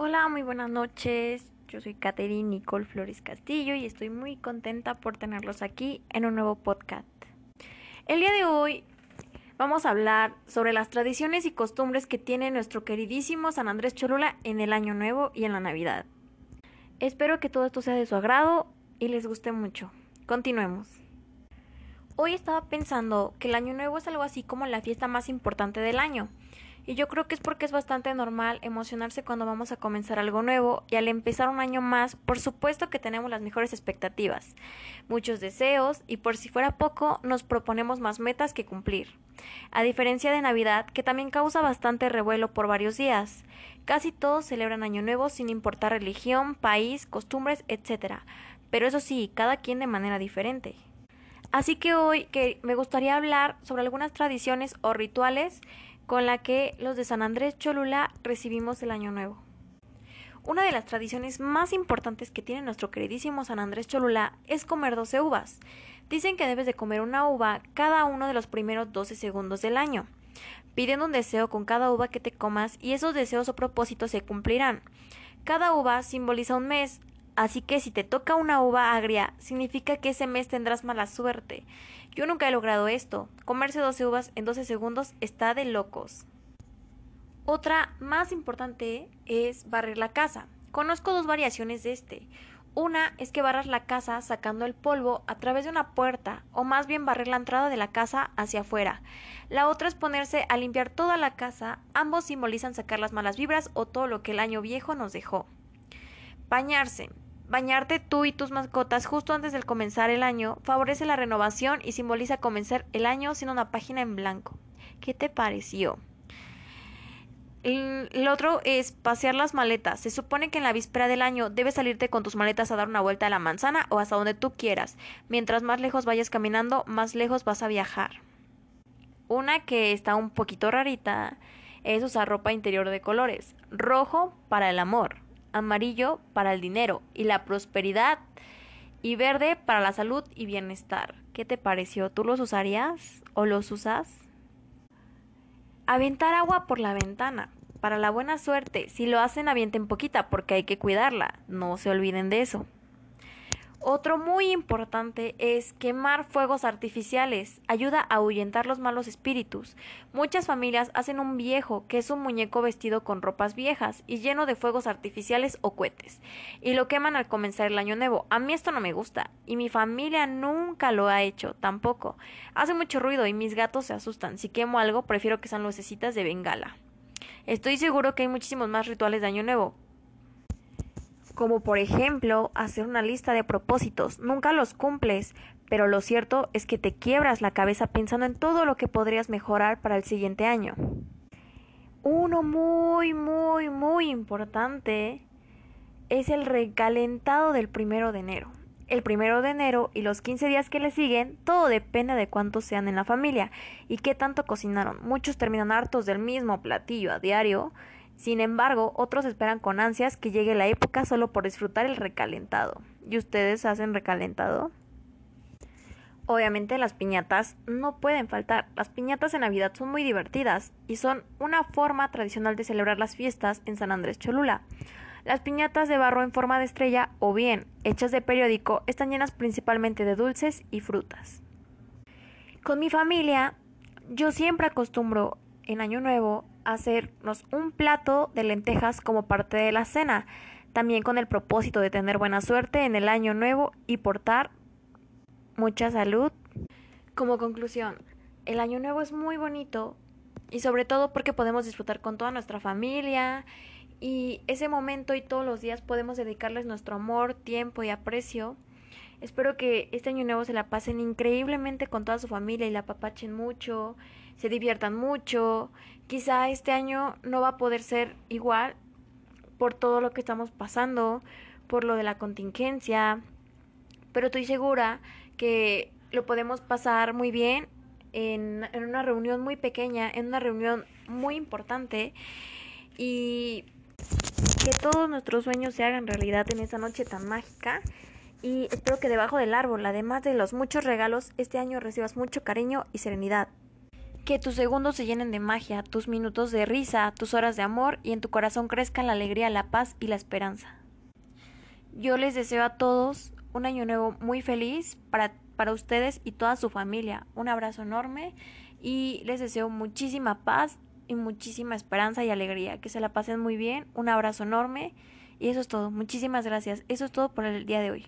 Hola, muy buenas noches. Yo soy Catherine Nicole Flores Castillo y estoy muy contenta por tenerlos aquí en un nuevo podcast. El día de hoy vamos a hablar sobre las tradiciones y costumbres que tiene nuestro queridísimo San Andrés Cholula en el Año Nuevo y en la Navidad. Espero que todo esto sea de su agrado y les guste mucho. Continuemos. Hoy estaba pensando que el Año Nuevo es algo así como la fiesta más importante del año. Y yo creo que es porque es bastante normal emocionarse cuando vamos a comenzar algo nuevo y al empezar un año más, por supuesto que tenemos las mejores expectativas, muchos deseos y por si fuera poco, nos proponemos más metas que cumplir. A diferencia de Navidad, que también causa bastante revuelo por varios días. Casi todos celebran Año Nuevo sin importar religión, país, costumbres, etc. Pero eso sí, cada quien de manera diferente. Así que hoy que me gustaría hablar sobre algunas tradiciones o rituales con la que los de San Andrés Cholula recibimos el Año Nuevo. Una de las tradiciones más importantes que tiene nuestro queridísimo San Andrés Cholula es comer 12 uvas. Dicen que debes de comer una uva cada uno de los primeros 12 segundos del año. Piden un deseo con cada uva que te comas y esos deseos o propósitos se cumplirán. Cada uva simboliza un mes, Así que si te toca una uva agria, significa que ese mes tendrás mala suerte. Yo nunca he logrado esto. Comerse 12 uvas en 12 segundos está de locos. Otra más importante es barrer la casa. Conozco dos variaciones de este. Una es que barras la casa sacando el polvo a través de una puerta, o más bien barrer la entrada de la casa hacia afuera. La otra es ponerse a limpiar toda la casa. Ambos simbolizan sacar las malas vibras o todo lo que el año viejo nos dejó. Bañarse. Bañarte tú y tus mascotas justo antes del comenzar el año favorece la renovación y simboliza comenzar el año sin una página en blanco. ¿Qué te pareció? El otro es pasear las maletas. Se supone que en la víspera del año debes salirte con tus maletas a dar una vuelta a la manzana o hasta donde tú quieras. Mientras más lejos vayas caminando, más lejos vas a viajar. Una que está un poquito rarita es usar ropa interior de colores. Rojo para el amor, amarillo para el dinero y la prosperidad y verde para la salud y bienestar. ¿Qué te pareció? ¿Tú los usarías o los usas? Aventar agua por la ventana. Para la buena suerte, si lo hacen avienten poquita porque hay que cuidarla. No se olviden de eso. Otro muy importante es quemar fuegos artificiales. Ayuda a ahuyentar los malos espíritus. Muchas familias hacen un viejo, que es un muñeco vestido con ropas viejas y lleno de fuegos artificiales o cohetes, y lo queman al comenzar el año nuevo. A mí esto no me gusta, y mi familia nunca lo ha hecho, tampoco. Hace mucho ruido y mis gatos se asustan. Si quemo algo, prefiero que sean lucecitas de bengala. Estoy seguro que hay muchísimos más rituales de año nuevo, como por ejemplo hacer una lista de propósitos. Nunca los cumples, pero lo cierto es que te quiebras la cabeza pensando en todo lo que podrías mejorar para el siguiente año. Uno muy, muy, muy importante es el recalentado del primero de enero. El primero de enero y los 15 días que le siguen, todo depende de cuántos sean en la familia y qué tanto cocinaron. Muchos terminan hartos del mismo platillo a diario sin embargo, otros esperan con ansias que llegue la época solo por disfrutar el recalentado. ¿Y ustedes hacen recalentado? Obviamente las piñatas no pueden faltar. Las piñatas de Navidad son muy divertidas y son una forma tradicional de celebrar las fiestas en San Andrés Cholula. Las piñatas de barro en forma de estrella o bien hechas de periódico están llenas principalmente de dulces y frutas. Con mi familia yo siempre acostumbro en Año Nuevo hacernos un plato de lentejas como parte de la cena, también con el propósito de tener buena suerte en el año nuevo y portar mucha salud. Como conclusión, el año nuevo es muy bonito y sobre todo porque podemos disfrutar con toda nuestra familia y ese momento y todos los días podemos dedicarles nuestro amor, tiempo y aprecio. Espero que este año nuevo se la pasen increíblemente con toda su familia y la papachen mucho se diviertan mucho. Quizá este año no va a poder ser igual por todo lo que estamos pasando, por lo de la contingencia, pero estoy segura que lo podemos pasar muy bien en, en una reunión muy pequeña, en una reunión muy importante y que todos nuestros sueños se hagan realidad en esa noche tan mágica y espero que debajo del árbol, además de los muchos regalos, este año recibas mucho cariño y serenidad. Que tus segundos se llenen de magia, tus minutos de risa, tus horas de amor y en tu corazón crezca la alegría, la paz y la esperanza. Yo les deseo a todos un año nuevo muy feliz para, para ustedes y toda su familia. Un abrazo enorme y les deseo muchísima paz y muchísima esperanza y alegría. Que se la pasen muy bien. Un abrazo enorme y eso es todo. Muchísimas gracias. Eso es todo por el día de hoy.